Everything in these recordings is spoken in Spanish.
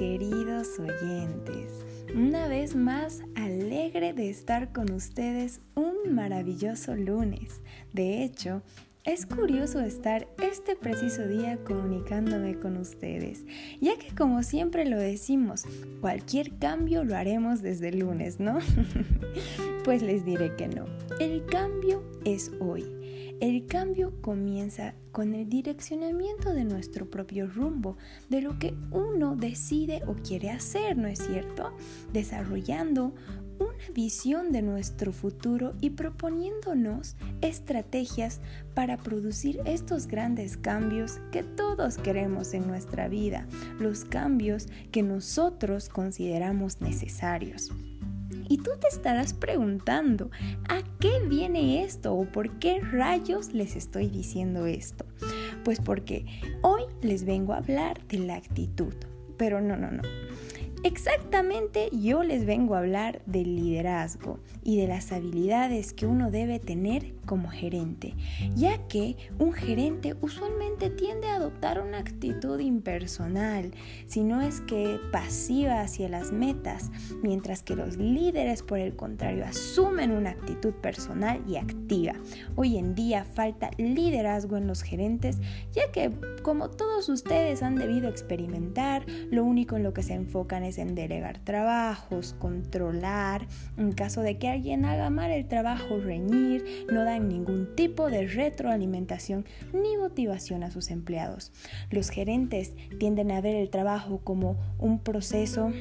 queridos oyentes. Una vez más, alegre de estar con ustedes un maravilloso lunes. De hecho, es curioso estar este preciso día comunicándome con ustedes, ya que como siempre lo decimos, cualquier cambio lo haremos desde el lunes, ¿no? pues les diré que no. El cambio es hoy. El cambio comienza con el direccionamiento de nuestro propio rumbo, de lo que uno decide o quiere hacer, ¿no es cierto? Desarrollando una visión de nuestro futuro y proponiéndonos estrategias para producir estos grandes cambios que todos queremos en nuestra vida, los cambios que nosotros consideramos necesarios. Y tú te estarás preguntando, ¿a qué viene esto o por qué rayos les estoy diciendo esto? Pues porque hoy les vengo a hablar de la actitud. Pero no, no, no. Exactamente yo les vengo a hablar del liderazgo y de las habilidades que uno debe tener como gerente, ya que un gerente usualmente tiende a adoptar una actitud impersonal, si no es que pasiva hacia las metas, mientras que los líderes por el contrario asumen una actitud personal y activa. Hoy en día falta liderazgo en los gerentes, ya que como todos ustedes han debido experimentar, lo único en lo que se enfocan es en delegar trabajos, controlar, en caso de que alguien haga mal el trabajo, reñir, no dan ningún tipo de retroalimentación ni motivación a sus empleados. Los gerentes tienden a ver el trabajo como un proceso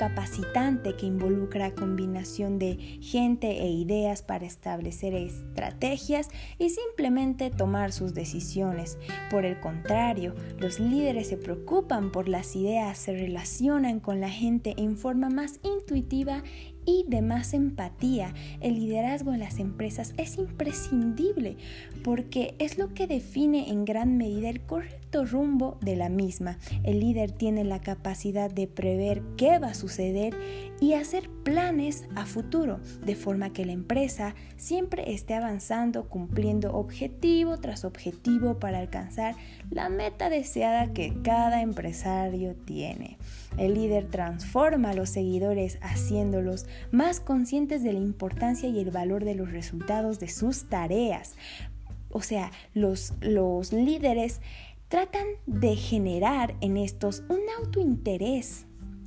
capacitante que involucra combinación de gente e ideas para establecer estrategias y simplemente tomar sus decisiones. Por el contrario, los líderes se preocupan por las ideas, se relacionan con la gente en forma más intuitiva y de más empatía. El liderazgo en las empresas es imprescindible porque es lo que define en gran medida el correcto rumbo de la misma. El líder tiene la capacidad de prever qué va a suceder y hacer planes a futuro, de forma que la empresa siempre esté avanzando, cumpliendo objetivo tras objetivo para alcanzar la meta deseada que cada empresario tiene. El líder transforma a los seguidores haciéndolos más conscientes de la importancia y el valor de los resultados de sus tareas. O sea, los, los líderes tratan de generar en estos un autointerés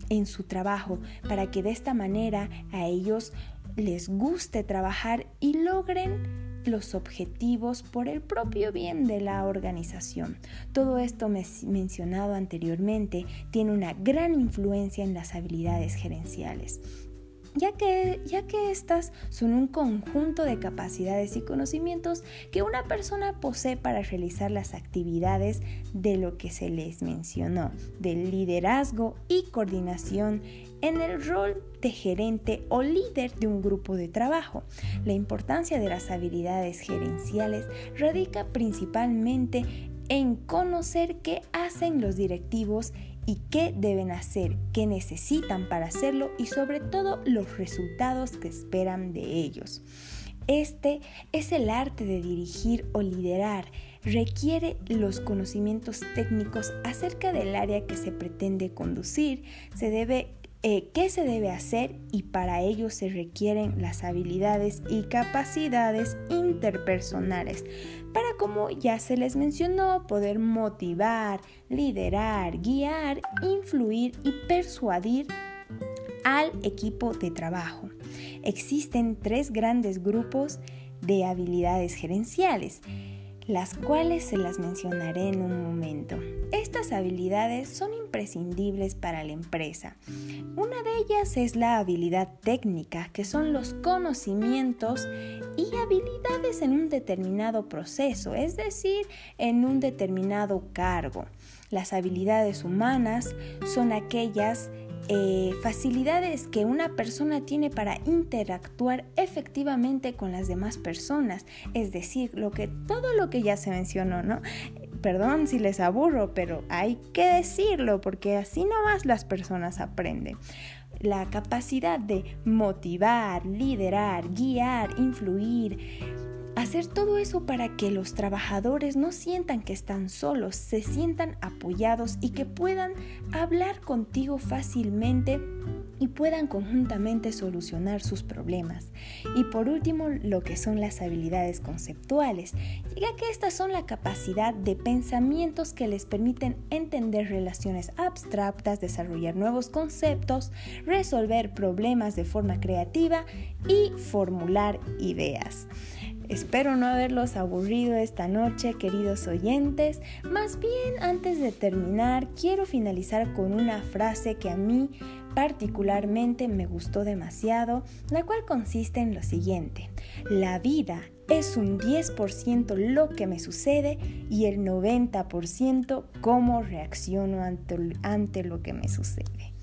en su trabajo para que de esta manera a ellos les guste trabajar y logren los objetivos por el propio bien de la organización. Todo esto mencionado anteriormente tiene una gran influencia en las habilidades gerenciales ya que, ya que estas son un conjunto de capacidades y conocimientos que una persona posee para realizar las actividades de lo que se les mencionó, del liderazgo y coordinación en el rol de gerente o líder de un grupo de trabajo. La importancia de las habilidades gerenciales radica principalmente en conocer qué hacen los directivos y qué deben hacer, qué necesitan para hacerlo y sobre todo los resultados que esperan de ellos. Este es el arte de dirigir o liderar. Requiere los conocimientos técnicos acerca del área que se pretende conducir. Se debe eh, qué se debe hacer y para ello se requieren las habilidades y capacidades interpersonales para, como ya se les mencionó, poder motivar, liderar, guiar, influir y persuadir al equipo de trabajo. Existen tres grandes grupos de habilidades gerenciales las cuales se las mencionaré en un momento. Estas habilidades son imprescindibles para la empresa. Una de ellas es la habilidad técnica, que son los conocimientos y habilidades en un determinado proceso, es decir, en un determinado cargo. Las habilidades humanas son aquellas eh, facilidades que una persona tiene para interactuar efectivamente con las demás personas. Es decir, lo que, todo lo que ya se mencionó, ¿no? Perdón si les aburro, pero hay que decirlo porque así nomás las personas aprenden la capacidad de motivar, liderar, guiar, influir, Hacer todo eso para que los trabajadores no sientan que están solos, se sientan apoyados y que puedan hablar contigo fácilmente y puedan conjuntamente solucionar sus problemas. Y por último, lo que son las habilidades conceptuales, ya que estas son la capacidad de pensamientos que les permiten entender relaciones abstractas, desarrollar nuevos conceptos, resolver problemas de forma creativa y formular ideas. Espero no haberlos aburrido esta noche, queridos oyentes. Más bien, antes de terminar, quiero finalizar con una frase que a mí particularmente me gustó demasiado, la cual consiste en lo siguiente. La vida es un 10% lo que me sucede y el 90% cómo reacciono ante, ante lo que me sucede.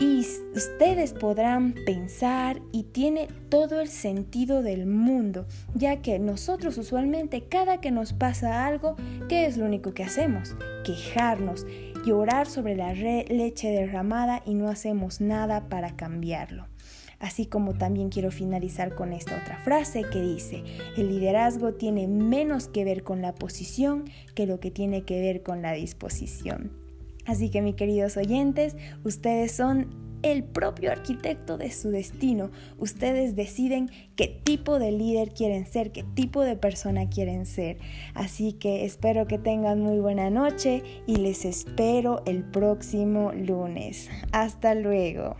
Y ustedes podrán pensar y tiene todo el sentido del mundo, ya que nosotros usualmente cada que nos pasa algo, ¿qué es lo único que hacemos? Quejarnos, llorar sobre la leche derramada y no hacemos nada para cambiarlo. Así como también quiero finalizar con esta otra frase que dice, el liderazgo tiene menos que ver con la posición que lo que tiene que ver con la disposición. Así que mis queridos oyentes, ustedes son el propio arquitecto de su destino. Ustedes deciden qué tipo de líder quieren ser, qué tipo de persona quieren ser. Así que espero que tengan muy buena noche y les espero el próximo lunes. Hasta luego.